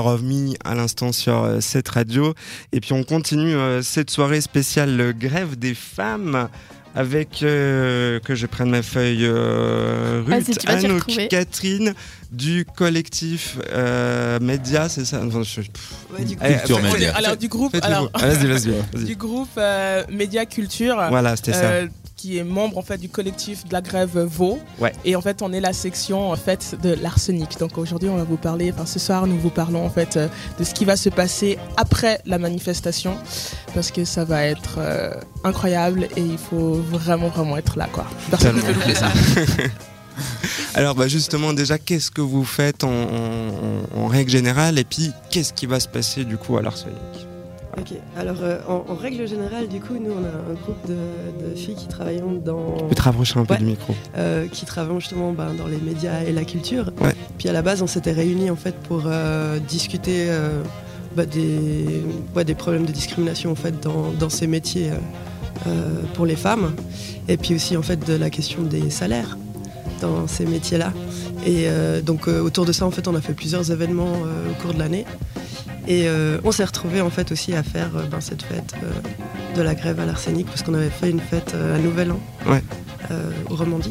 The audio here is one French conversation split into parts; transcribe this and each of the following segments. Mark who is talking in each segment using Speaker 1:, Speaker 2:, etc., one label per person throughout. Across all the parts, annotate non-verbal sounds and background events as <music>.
Speaker 1: Power of Me à l'instant sur euh, cette radio. Et puis on continue euh, cette soirée spéciale euh, grève des femmes avec euh, que je prenne ma feuille euh, Ruth,
Speaker 2: vas
Speaker 1: Anouk. Catherine du collectif euh, Média, c'est ça? Enfin, je- pff.
Speaker 3: Ouais, du coup,
Speaker 1: Eh,
Speaker 4: Culture Média.
Speaker 5: Alors du groupe, alors.
Speaker 1: Ah, Vas-y, vas-y, vas-y. <laughs>
Speaker 5: du groupe euh, Média Culture,
Speaker 1: Voilà, c'était ça.
Speaker 5: Qui est membre en fait du collectif de la grève Vaux.
Speaker 1: Ouais.
Speaker 5: Et en fait, on est la section en fait de l'arsenic. Donc aujourd'hui, on va vous parler. Enfin, ce soir, nous vous parlons en fait euh, de ce qui va se passer après la manifestation, parce que ça va être euh, incroyable et il faut vraiment vraiment être là quoi. Personne ne peut louper ça.
Speaker 1: Alors bah justement déjà qu'est-ce que vous faites en, en- en règle générale et puis qu'est-ce qui va se passer du coup à l'Arsenic?
Speaker 3: Ok, alors euh, en, en règle générale, du coup, nous on a un groupe de, de filles qui travaillent dans,
Speaker 1: Tu te rapprocher un peu
Speaker 3: Ouais.
Speaker 1: du micro.
Speaker 3: euh, qui travaillent justement ben, dans les médias et la culture.
Speaker 1: Ouais.
Speaker 3: Puis à la base, on s'était réunis en fait pour euh, discuter bah, des, ouais, des problèmes de discrimination en fait dans, dans ces métiers pour les femmes, et puis aussi en fait de la question des salaires dans ces métiers-là. Et donc autour de ça, en fait, on a fait plusieurs événements au cours de l'année. Et euh, on s'est retrouvés en fait aussi à faire euh, ben, cette fête euh, de la grève à l'arsenic parce qu'on avait fait une fête euh, à Nouvel An
Speaker 1: Ouais.
Speaker 3: euh, au Romandie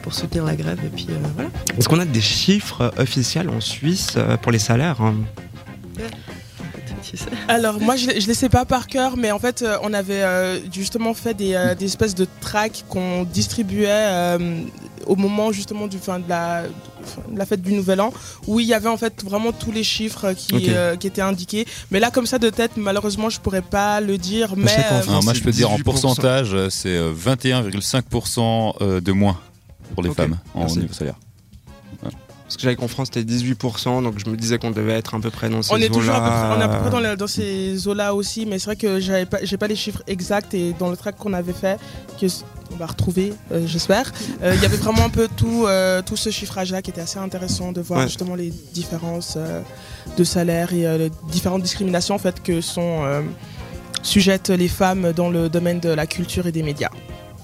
Speaker 3: pour soutenir la grève et puis euh, voilà.
Speaker 1: Est-ce qu'on a des chiffres officiels en Suisse euh, pour les salaires hein?
Speaker 5: Alors moi je ne les sais pas par cœur mais en fait euh, on avait euh, justement fait des, euh, des espèces de tracts qu'on distribuait euh, au moment justement du, fin, de, la, la fête du Nouvel An où il y avait en fait vraiment tous les chiffres qui, euh, qui étaient indiqués mais là comme ça de tête malheureusement je pourrais pas le dire mais euh,
Speaker 4: Alors moi, je peux dire en
Speaker 1: 18%.
Speaker 4: pourcentage, euh, c'est euh, 21,5% euh, de moins pour les femmes en
Speaker 1: merci.
Speaker 4: niveau salaire.
Speaker 1: Parce que j'avais qu'en France c'était 18% donc je me disais qu'on devait être à peu près dans ces
Speaker 5: on est toujours à peu
Speaker 1: eaux-là.
Speaker 5: près, on est à peu près dans, ces eaux-là aussi, mais c'est vrai que j'avais pas, j'ai pas les chiffres exacts et dans le track qu'on avait fait, que on va retrouver, euh, j'espère, euh, il y avait vraiment un peu tout, euh, tout ce chiffrage-là qui était assez intéressant de voir
Speaker 1: Ouais.
Speaker 5: justement les différences euh, de salaire et euh, les différentes discriminations en fait que sont euh, sujettes les femmes dans le domaine de la culture et des médias.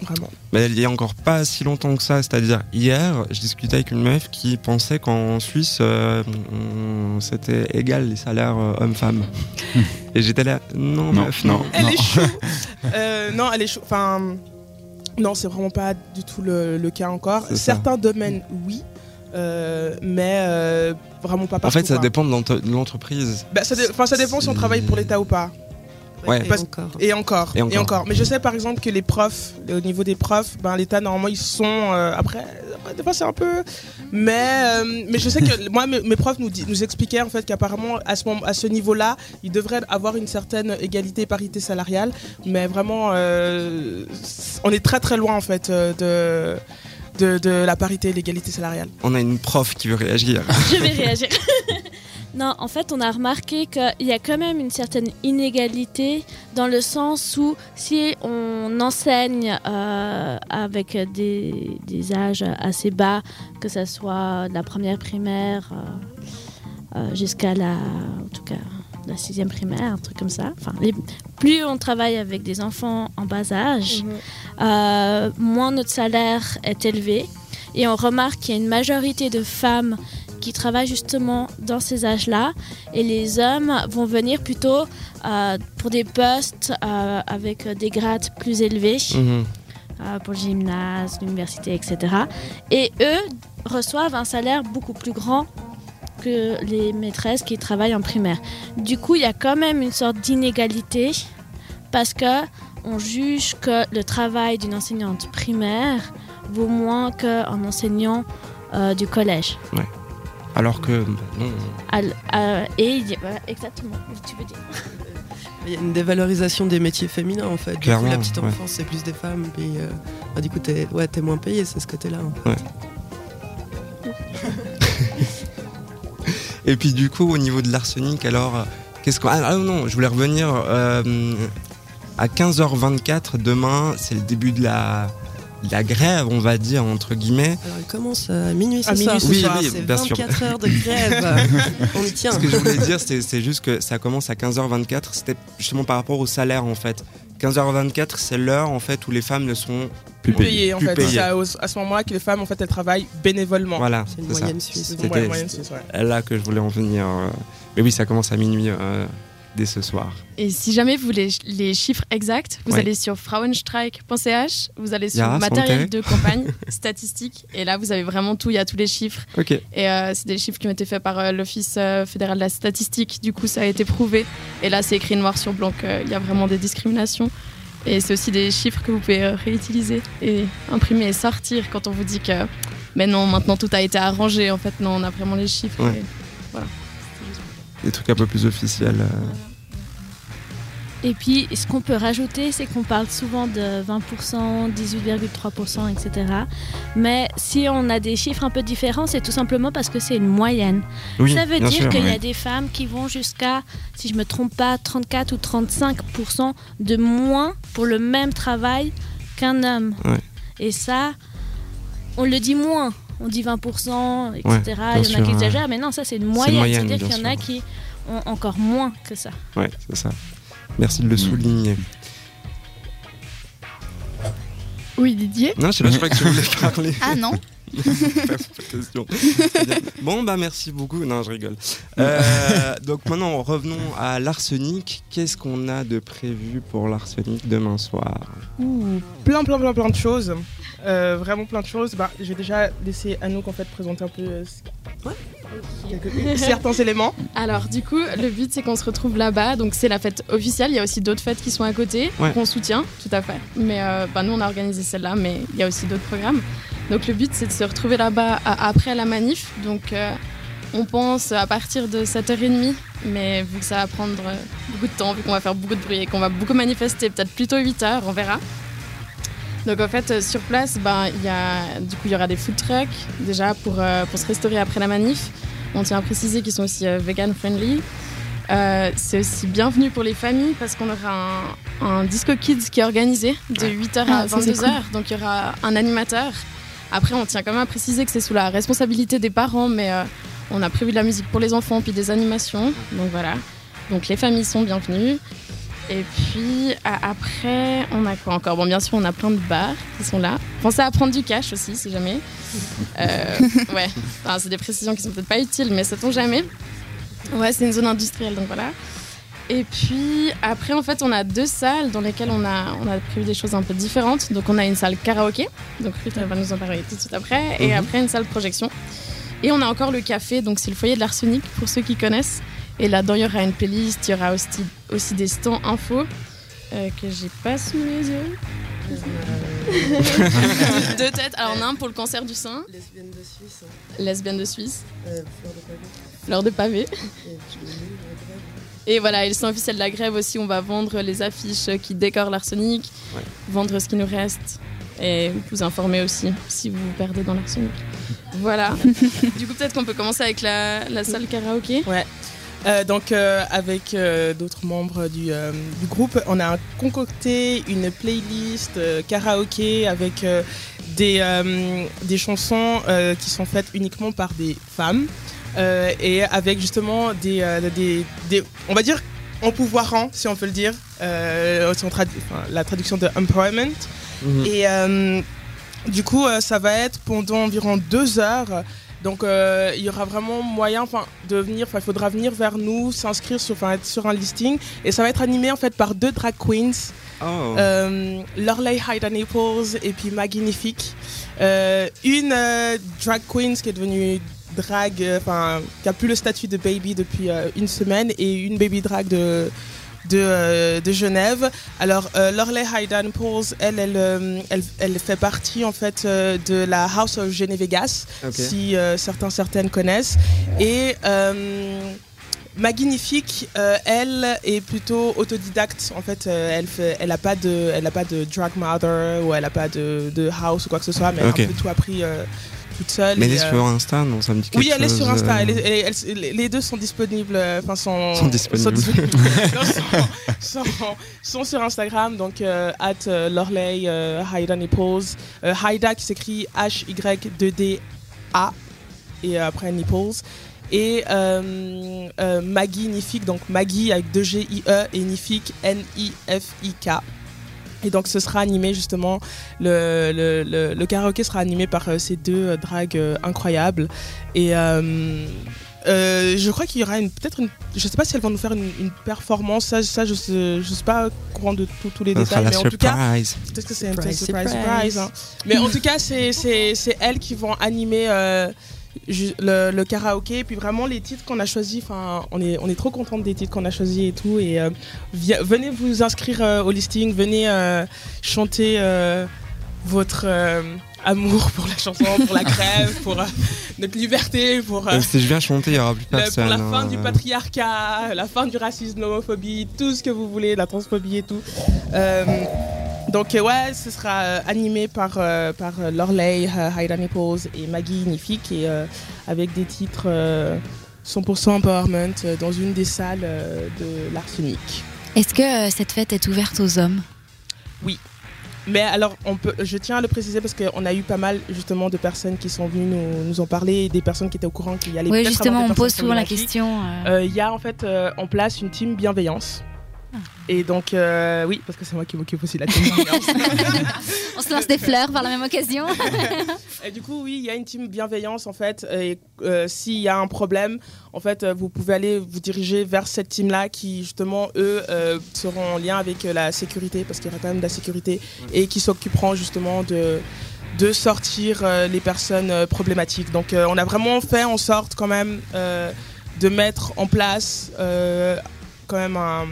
Speaker 5: Vraiment.
Speaker 1: Mais il y a encore pas si longtemps que ça, c'est-à-dire hier, je discutais avec une meuf qui pensait qu'en Suisse, euh, c'était égal les salaires euh, hommes-femmes. <laughs> Et j'étais là, non,
Speaker 4: Non,
Speaker 1: meuf,
Speaker 4: non.
Speaker 1: non.
Speaker 5: Elle est chou. <laughs> Euh, non, elle est chou. Enfin, non, c'est vraiment pas du tout le, le cas encore.
Speaker 1: Ça.
Speaker 5: Certains domaines, oui. euh, mais euh, vraiment pas
Speaker 1: En
Speaker 5: partout.
Speaker 1: fait, ça dépend de l'entre- de l'entreprise.
Speaker 5: Bah, ça, dé- enfin, ça dépend si on travaille pour l'État ou pas.
Speaker 1: Ouais.
Speaker 3: Et
Speaker 5: Parce-
Speaker 3: encore.
Speaker 5: Et encore,
Speaker 1: Et encore.
Speaker 5: Mais je sais par exemple que les profs, au niveau des profs, ben, l'État normalement ils sont euh, après, des fois c'est un peu, mais euh, mais je sais que <laughs> moi mes, mes profs nous nous expliquaient en fait qu'apparemment à ce moment, à ce niveau-là, ils devraient avoir une certaine égalité et parité salariale, mais vraiment euh, on est très très loin en fait euh, de de, de la parité et l'égalité salariale.
Speaker 1: On a une prof qui veut réagir. <laughs>
Speaker 2: Je vais réagir. Non, en fait, on a remarqué qu'il y a quand même une certaine inégalité dans le sens où si on enseigne euh, avec des, des âges assez bas, que ce soit de la première primaire euh, euh, jusqu'à la, en tout cas, la sixième primaire, un truc comme ça. Enfin, les- plus on travaille avec des enfants en bas âge, euh, moins notre salaire est élevé. Et on remarque qu'il y a une majorité de femmes qui travaillent justement dans ces âges-là. Et les hommes vont venir plutôt euh, pour des postes euh, avec des grades plus élevés,
Speaker 1: Mhm.
Speaker 2: euh, pour le gymnase, l'université, etc. Et eux reçoivent un salaire beaucoup plus grand que les maîtresses qui travaillent en primaire. Du coup, il y a quand même une sorte d'inégalité parce que on juge que le travail d'une enseignante primaire vaut moins qu'un enseignant euh, du collège.
Speaker 1: Alors que, non.
Speaker 2: Al- euh, et il y a- voilà, exactement, tu veux dire.
Speaker 3: Il y a une dévalorisation des métiers féminins en fait. Coup,
Speaker 1: Clairement,
Speaker 3: la petite
Speaker 1: ouais.
Speaker 3: enfance c'est plus des femmes, puis euh, bah, du coup t'es ouais, t'es moins payé, c'est ce côté-là. en fait.
Speaker 1: Et puis du coup, au niveau de l'arsenic, alors, euh, qu'est-ce qu'on... Ah non, je voulais revenir euh, à 15h24 demain, c'est le début de la, la grève, on va dire, entre guillemets.
Speaker 3: Alors il commence à minuit ce
Speaker 5: À
Speaker 3: soir.
Speaker 5: minuit ce
Speaker 1: Oui,
Speaker 5: soir.
Speaker 1: oui,
Speaker 3: c'est
Speaker 1: bien sûr.
Speaker 3: 24 heures de <laughs> grève. On y tient.
Speaker 1: Ce que je voulais dire, c'est c'est juste que ça commence à 15h24. C'était justement par rapport au salaire, en fait. 15h24, c'est l'heure en fait où les femmes ne sont
Speaker 5: plus payées. En
Speaker 1: Plus
Speaker 5: fait,
Speaker 1: payées.
Speaker 5: c'est à, à ce moment-là que les femmes en fait elles travaillent bénévolement.
Speaker 1: Voilà,
Speaker 3: C'est une
Speaker 1: c'est ça.
Speaker 3: moyenne suisse.
Speaker 5: C'est une
Speaker 1: C'était-
Speaker 5: moyenne- moyenne suisse, ouais.
Speaker 1: Là que je voulais en venir. euh. Mais oui, ça commence à minuit euh, dès ce soir.
Speaker 6: Et si jamais vous voulez les chiffres exacts, vous allez sur frauenstreik.ch, vous allez sur matériel de campagne, <laughs> statistiques, et là vous avez vraiment tout, il y a tous les chiffres.
Speaker 1: Ok.
Speaker 6: Et euh, c'est des chiffres qui ont été faits par euh, l'Office euh, fédéral de la statistique, du coup ça a été prouvé. Et là c'est écrit noir sur blanc qu'il y a vraiment des discriminations. Et c'est aussi des chiffres que vous pouvez réutiliser et imprimer et sortir quand on vous dit que mais non, maintenant tout a été arrangé. En fait, non, on a vraiment les chiffres.
Speaker 1: Ouais.
Speaker 6: et-
Speaker 1: Des trucs un peu plus officiels. euh.
Speaker 2: Et puis, ce qu'on peut rajouter, c'est qu'on parle souvent de 20%, 18,3%, etc. Mais si on a des chiffres un peu différents, c'est tout simplement parce que c'est une moyenne.
Speaker 1: Oui,
Speaker 2: Ça veut dire qu'il y a des femmes qui vont jusqu'à, si je me trompe pas, 34 ou 35% de moins pour le même travail qu'un homme.
Speaker 1: Ouais.
Speaker 2: Et ça, on le dit moins. On dit 20%, etc.
Speaker 1: Ouais,
Speaker 2: Il y en a
Speaker 1: sûr,
Speaker 2: qui
Speaker 1: ouais.
Speaker 2: exagèrent, mais non, ça c'est une moyenne.
Speaker 1: moyenne,
Speaker 2: C'est-à-dire qu'il y en a qui ont encore moins que ça.
Speaker 1: Ouais, c'est ça. Merci de le souligner.
Speaker 6: Oui, Didier?
Speaker 1: Non, je sais pas, je crois que tu <laughs> voulais parler.
Speaker 7: Ah non
Speaker 1: question. Bon, bah merci beaucoup. Non, je rigole. Euh, donc maintenant, revenons à l'arsenic. Qu'est-ce qu'on a de prévu pour l'arsenic demain soir?
Speaker 5: Ouh, plein, plein, plein, plein de choses. Euh, vraiment plein de choses. Bah, je vais déjà laisser Anouk en fait présenter un peu euh, quelques- <laughs> certains éléments.
Speaker 6: Alors du coup, le but c'est qu'on se retrouve là-bas. Donc c'est la fête officielle. Il y a aussi d'autres fêtes qui sont à côté
Speaker 1: Ouais.
Speaker 6: qu'on soutient, tout à fait. Mais euh, bah, nous on a organisé celle-là, mais il y a aussi d'autres programmes. Donc le but c'est de se retrouver là-bas à- après la manif. Donc euh, on pense à partir de 7h30, mais vu que ça va prendre euh, beaucoup de temps, vu qu'on va faire beaucoup de bruit et qu'on va beaucoup manifester, peut-être plutôt 8h, on verra. Donc en fait, euh, sur place, ben, il y a, du coup, il y aura des food trucks déjà pour, euh, pour se restaurer après la manif. On tient à préciser qu'ils sont aussi euh, vegan friendly. Euh, c'est aussi bienvenu pour les familles parce qu'on aura un, un disco kids qui est organisé de 8h à
Speaker 7: Ah, c'est
Speaker 6: 22h. Donc il y aura un animateur. Après, on tient quand même à préciser que c'est sous la responsabilité des parents, mais euh, on a prévu de la musique pour les enfants puis des animations. Donc voilà. Donc les familles sont bienvenues. Et puis à- après, on a quoi encore? Bon, bien sûr, on a plein de bars qui sont là. Pensez à prendre du cash aussi, si jamais. Euh, <laughs> ouais, Enfin, c'est des précisions qui sont peut-être pas utiles, mais sait-on jamais. Ouais, c'est une zone industrielle, donc voilà. Et puis après, en fait, on a deux salles dans lesquelles on a, on a prévu des choses un peu différentes. Donc on a une salle karaoké, donc Ruth va nous en parler tout de suite après, et
Speaker 1: Mhm.
Speaker 6: après une salle projection. Et on a encore le café, donc c'est le foyer de l'arsenic pour ceux qui connaissent. Et là-dedans, il y aura une playlist, il y aura aussi, aussi des stands info euh, que j'ai pas sous les yeux. <laughs> Deux têtes. Alors, on a un pour le cancer du sein,
Speaker 3: Lesbienne de Suisse,
Speaker 6: lesbienne de Suisse,
Speaker 3: euh, fleur de pavé,
Speaker 6: fleur de pavé.
Speaker 3: et
Speaker 6: Et voilà, et le stand officiel de la grève aussi, on va vendre les affiches qui décorent l'arsenic,
Speaker 1: Ouais.
Speaker 6: vendre ce qui nous reste et vous informer aussi si vous vous perdez dans l'arsenic. Voilà. <laughs> du coup, peut-être qu'on peut commencer avec la, la salle karaoké.
Speaker 5: Euh, donc euh, avec euh, d'autres membres du, euh, du groupe, on a concocté une playlist euh, karaoké avec euh, des, euh, des chansons euh, qui sont faites uniquement par des femmes euh, et avec justement des, des, des- on va dire en pouvoirant si on peut le dire, si on tradu- enfin, la traduction de empowerment.
Speaker 1: Mhm.
Speaker 5: Et du coup, ça va être pendant environ deux heures. Donc, euh, il y aura vraiment moyen enfin, de venir, enfin, il faudra venir vers nous, s'inscrire sur, enfin, être sur un listing. Et ça va être animé en fait par deux drag queens,
Speaker 1: Oh.
Speaker 5: euh, Lorelei Haida Naples et puis Magnifique. Euh, une euh, drag queen qui est devenue drag, enfin, qui a plus le statut de baby depuis une semaine, et une baby drag de, de, euh, de Genève. Alors, euh, Lorelei Haida Naples, elle, elle, euh, elle, elle fait partie en fait euh, de la House of Genevegas, si certains, certaines connaissent. Et Magnifique, euh, elle est plutôt autodidacte. En fait, euh, elle fait, elle a pas de, elle a pas de drag mother ou elle a pas de, de house ou quoi que ce soit, mais elle a un peu tout appris euh, toute seule.
Speaker 1: Mais elle est
Speaker 5: euh,
Speaker 1: sur Insta, non Ça me dit quelque
Speaker 5: oui, elle est
Speaker 1: chose,
Speaker 5: sur Insta. Elle est- elle elle- les deux sont disponibles. euh, Enfin, sont,
Speaker 1: Sont disponibles.
Speaker 5: disponibles. <laughs> Non, sont, sont- sont sur Instagram. Donc, euh, at euh, Lorelei euh, Haida Nipples. Haida qui s'écrit H-Y-2-D-A. Et après Nipples. Et euh, euh, Maggie Nifik. Donc, Maggie avec 2 G-I-E et Nifik N-I-F-I-K. Et donc ce sera animé justement, le, le, le, le karaoké sera animé par euh, ces deux euh, dragues euh, incroyables. Et euh, euh, je crois qu'il y aura une- peut-être une... Je sais pas si elles vont nous faire une, une performance, ça, ça je sais, je sais pas au courant de tout- tous les détails, mais en tout cas...
Speaker 1: surprise.
Speaker 5: Peut-être que c'est un
Speaker 3: Surprise,
Speaker 5: surprise, surprise,
Speaker 3: surprise.
Speaker 5: surprise, hein. Mais en tout cas, c'est c'est- c'est elles qui vont animer euh, le, le karaoké. Et puis vraiment, les titres qu'on a choisis, enfin, on est, on est trop contente des titres qu'on a choisis et tout. Et euh, venez vous inscrire euh, au listing, venez euh, chanter euh, votre euh, amour pour la chanson, pour la grève, <laughs> pour euh, notre liberté, pour...
Speaker 1: si je viens chanter, il n'y aura plus personne.
Speaker 5: pour la
Speaker 1: hein.
Speaker 5: fin du patriarcat, la fin du racisme, l'homophobie, tout ce que vous voulez, la transphobie et tout. Donc euh, ouais, ce sera euh, animé par, euh, par Lorley, Haida Nipples et Maggie Nifik et avec des titres euh, 100% empowerment dans une des salles de l'Arsenic.
Speaker 7: Est-ce que cette fête est ouverte aux hommes?
Speaker 5: Mais alors, on peut, je tiens à le préciser parce qu'on a eu pas mal justement de personnes qui sont venues nous, nous en parler et des personnes qui étaient au courant qu'il y allait
Speaker 7: Oui, justement, on pose souvent la question. euh,
Speaker 5: Euh, Il y a en fait euh, en place une team bienveillance. Et donc, euh, oui, parce que c'est moi qui m'occupe aussi de la team. <laughs>
Speaker 7: On se lance des fleurs par la même occasion. <laughs>
Speaker 5: et du coup, oui, il y a une team bienveillance en fait. Et euh, s'il y a un problème, en fait, euh, vous pouvez aller vous diriger vers cette team-là qui, justement, eux, euh, seront en lien avec la sécurité, parce qu'il y aura quand même de la sécurité, et qui s'occuperont justement de de sortir euh, les personnes euh, problématiques. Donc, euh, on a vraiment fait en sorte quand même euh, de mettre en place euh, quand même un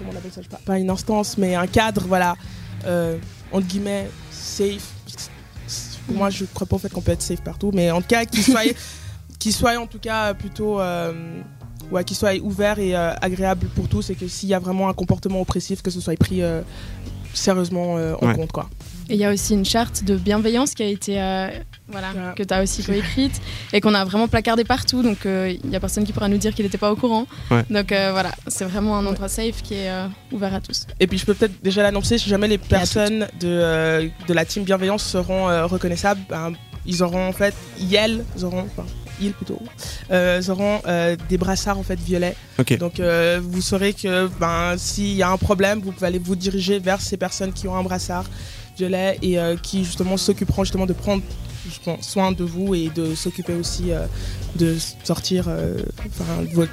Speaker 5: comment on appelle ça je sais pas, pas une instance, mais un cadre, voilà, euh, entre guillemets, safe. Pour moi, je crois pas au fait qu'on peut être safe partout, mais en tout cas, qu'il soit, <laughs> qu'il soit en tout cas plutôt. euh, ouais, qu'il soit ouvert et euh, agréable pour tous et que s'il y a vraiment un comportement oppressif, que ce soit pris euh, sérieusement euh, en
Speaker 1: Ouais.
Speaker 5: compte. Quoi.
Speaker 6: Et il y a aussi une charte de bienveillance qui a été, euh, voilà, que tu as aussi coécrite et qu'on a vraiment placardé partout. Donc euh, il y a personne qui pourra nous dire qu'il n'était pas au courant.
Speaker 1: Ouais.
Speaker 6: Donc euh, voilà, c'est vraiment un endroit safe qui est euh, ouvert à tous.
Speaker 5: Et puis je peux peut-être déjà l'annoncer, si jamais les personnes de, euh, de la team bienveillance seront euh, reconnaissables, ben, ils auront en fait, ils ils auront, enfin, ils plutôt, euh, ils auront euh, des brassards en fait violets. Donc euh, vous saurez que ben, s'il y a un problème, vous pouvez aller vous diriger vers ces personnes qui ont un brassard violet et euh, qui justement s'occuperont justement de prendre soin de vous et de s'occuper aussi euh, de sortir euh,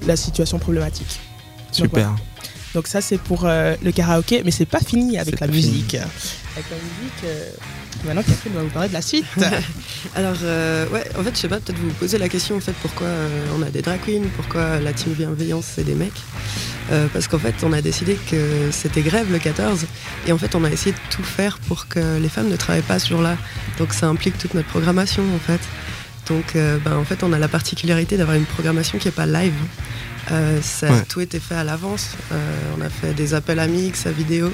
Speaker 5: la situation problématique.
Speaker 1: Super.
Speaker 5: Ça c'est pour euh, le karaoké, mais c'est pas fini avec la musique. Avec la musique, euh, maintenant Catherine va vous parler de la suite. <laughs>
Speaker 3: Alors, euh, ouais, en fait, je sais pas, peut-être vous poser la question, en fait, pourquoi on a des drag queens, pourquoi la team bienveillance, c'est des mecs. Parce qu'en fait, on a décidé que c'était grève le 14, et en fait, on a essayé de tout faire pour que les femmes ne travaillent pas ce jour-là. Donc, ça implique toute notre programmation, en fait. Donc, euh, ben, en fait, on a la particularité d'avoir une programmation qui est pas live. Euh, ça a
Speaker 1: Ouais.
Speaker 3: tout été fait à l'avance. Euh, on a fait des appels à mix, à vidéo.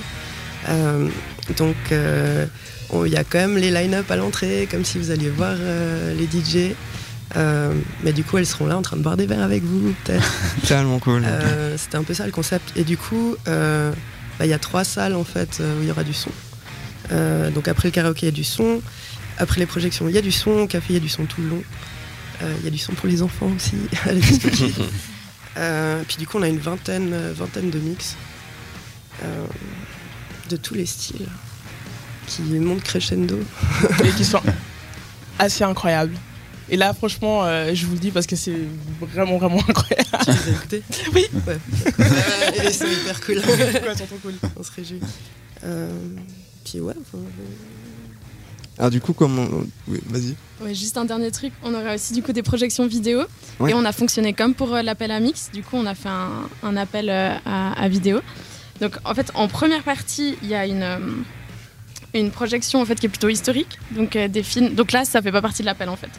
Speaker 3: Donc, on- il y a quand même les line-up à l'entrée, comme si vous alliez voir les DJ. Euh, mais du coup, elles seront là en train de boire des verres avec vous, peut-être. <laughs>
Speaker 1: Tellement cool.
Speaker 3: Euh, C'était un peu ça le concept. Et du coup, euh, bah, il y a trois salles en fait où il y aura du son. Donc après le karaoké, il y a du son. Après les projections, il y a du son. Au café, il y a du son tout le long. Euh, Il y a du son pour les enfants aussi. <laughs> à la discothèque. <laughs> Euh, puis du coup, on a une vingtaine, euh, vingtaine de mix euh, de tous les styles qui montent crescendo.
Speaker 5: et qui sont <laughs> assez incroyables. Et là, franchement, euh, je vous le dis parce que c'est vraiment, vraiment incroyable.
Speaker 3: Tu les as écoutés?
Speaker 5: Oui.
Speaker 3: Ouais. Et ils sont hyper cool.
Speaker 5: Ouais, ils sont trop cool.
Speaker 3: On se réjouit. Euh, puis ouais, enfin,
Speaker 1: Alors du coup, comment... Oui, vas-y.
Speaker 6: Ouais, juste un dernier truc, on aura aussi du coup des projections vidéo
Speaker 1: Ouais.
Speaker 6: et on a fonctionné comme pour euh, l'appel à mix. Du coup, on a fait un, un appel euh, à, à vidéo. Donc en fait, en première partie, il y a une euh, une projection en fait qui est plutôt historique, donc des films. Donc là, ça fait pas partie de l'appel en fait.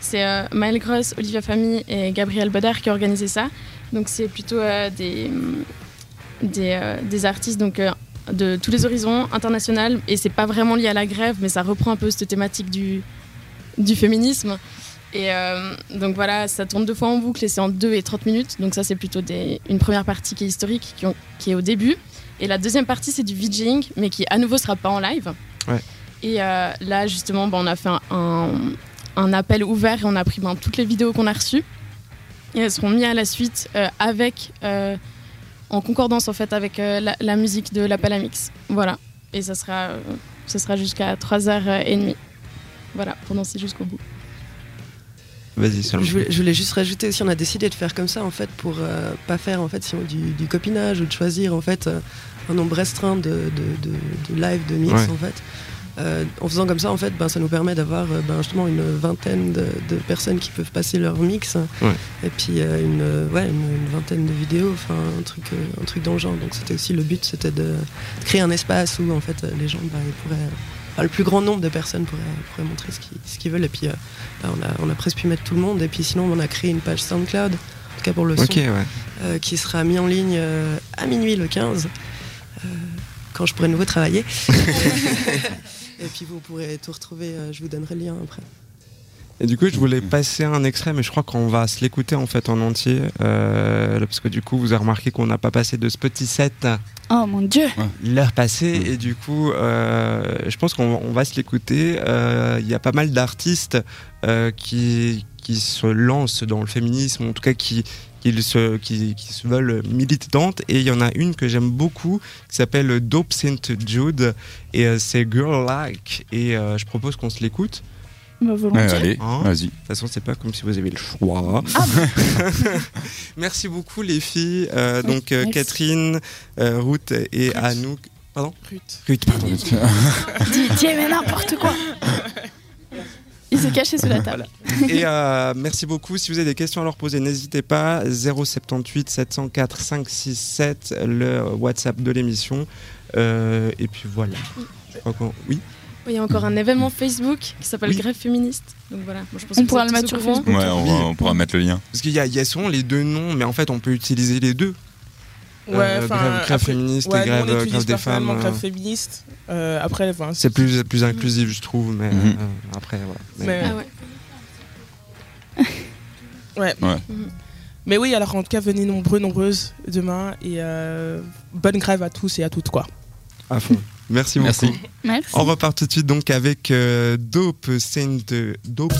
Speaker 6: C'est Maëlle Gross, Olivia Famille et Gabriel Bodard qui ont organisé ça. Donc c'est plutôt des des, des artistes donc de tous les horizons international et c'est pas vraiment lié à la grève, mais ça reprend un peu cette thématique du du féminisme. Et euh, donc voilà, ça tourne deux fois en boucle et c'est en 2 et 30 minutes. Donc ça, c'est plutôt des, une première partie qui est historique, qui, ont- qui est au début. Et la deuxième partie, c'est du VJing, mais qui à nouveau sera pas en live.
Speaker 1: Ouais.
Speaker 6: Et euh, là, justement, ben, on a fait un, un, un appel ouvert et on a pris ben, toutes les vidéos qu'on a reçues. Et elles seront mises à la suite euh, avec, en concordance en fait avec euh, la, la musique de l'appel à mix. Voilà. Et ça sera, euh, ce sera jusqu'à 3h30. Voilà, pour danser jusqu'au bout.
Speaker 1: Vas-y,
Speaker 3: Je je voulais juste rajouter aussi, on a décidé de faire comme ça en fait pour euh, pas faire en fait si on- du, du copinage ou de choisir en fait euh, un nombre restreint de, de, de- de live, de mix
Speaker 1: Ouais.
Speaker 3: en fait. Euh, en faisant comme ça en fait, ben, ça nous permet d'avoir euh, ben, justement une vingtaine de, de personnes qui peuvent passer leur mix
Speaker 1: Ouais.
Speaker 3: et puis euh, une, ouais, une, une vingtaine de vidéos, enfin un truc, un truc dans le genre. Donc c'était aussi le but, c'était de, de créer un espace où en fait les gens ben, ils pourraient, enfin, le plus grand nombre de personnes pourraient, pourraient montrer ce qu'ils, ce qu'ils veulent et puis euh, Là, on, a, on a presque pu mettre tout le monde et puis sinon on a créé une page SoundCloud, en tout cas pour le son,
Speaker 1: ouais.
Speaker 3: euh, qui sera mis en ligne euh, à minuit le 15, euh, quand je pourrai de nouveau travailler. <laughs> et puis vous pourrez tout retrouver, euh, je vous donnerai le lien après.
Speaker 1: Et du coup, je voulais passer un extrait, mais je crois qu'on va se l'écouter en fait en entier, euh, parce que du coup, vous avez remarqué qu'on n'a pas passé de ce petit set
Speaker 7: Oh mon dieu
Speaker 1: l'heure passée, et du coup, euh, je pense qu'on on va se l'écouter. Euh, Il y a pas mal d'artistes euh, qui qui se lancent dans le féminisme, en tout cas qui qui se, qui, qui se veulent militantes et il y en a une que j'aime beaucoup qui s'appelle Dope Saint Jude et euh, c'est Girl Like et euh, je propose qu'on se l'écoute
Speaker 7: Bah,
Speaker 4: Ouais,
Speaker 7: volontiers.
Speaker 4: allez,
Speaker 1: Hein
Speaker 4: vas-y.
Speaker 1: de toute façon, c'est pas comme si vous avez le choix. <laughs> merci beaucoup, les filles. Euh, donc,
Speaker 7: merci.
Speaker 1: Catherine, euh, Ruth et
Speaker 5: Ruth.
Speaker 1: Anouk. Pardon
Speaker 5: Ruth.
Speaker 1: Ruth, pardon.
Speaker 7: Dis, mais n'importe quoi
Speaker 6: Il s'est caché sous la table.
Speaker 1: et euh, merci beaucoup. Si vous avez des questions à leur poser, n'hésitez pas. 078 704 567, le WhatsApp de l'émission. Euh, et puis voilà. Je crois qu'on- Oui.
Speaker 6: Oui, Il y a encore un événement Facebook qui s'appelle
Speaker 1: Oui.
Speaker 6: Grève féministe. Donc voilà, moi, je pense
Speaker 7: On
Speaker 6: que
Speaker 7: pourra le mettre sur. Facebook.
Speaker 4: Ouais, on, va- on pourra mettre le lien.
Speaker 1: Parce qu'il y y a souvent les deux noms, mais en fait, on peut utiliser les deux.
Speaker 5: Ouais,
Speaker 1: Euh,
Speaker 5: enfin,
Speaker 1: grève, grève
Speaker 5: après-
Speaker 1: féministe
Speaker 5: Ouais,
Speaker 1: et grève,
Speaker 5: on
Speaker 1: grève
Speaker 5: utilise
Speaker 1: des femmes.
Speaker 5: grève
Speaker 1: euh,
Speaker 5: féministe. Euh, après, enfin,
Speaker 1: C'est plus, plus inclusif, je trouve, mais
Speaker 4: Mhm.
Speaker 1: euh, après, voilà. Mais-
Speaker 5: Mais,
Speaker 6: Ah ouais. <laughs>
Speaker 5: ouais.
Speaker 4: Ouais.
Speaker 6: Mhm.
Speaker 5: Mais oui, alors en tout cas, venez nombreux, nombreuses demain et euh, bonne grève à tous et à toutes quoi.
Speaker 1: À fond. Merci beaucoup.
Speaker 4: Merci.
Speaker 7: Merci.
Speaker 1: On repart tout de suite donc avec euh, Dope Saint Dope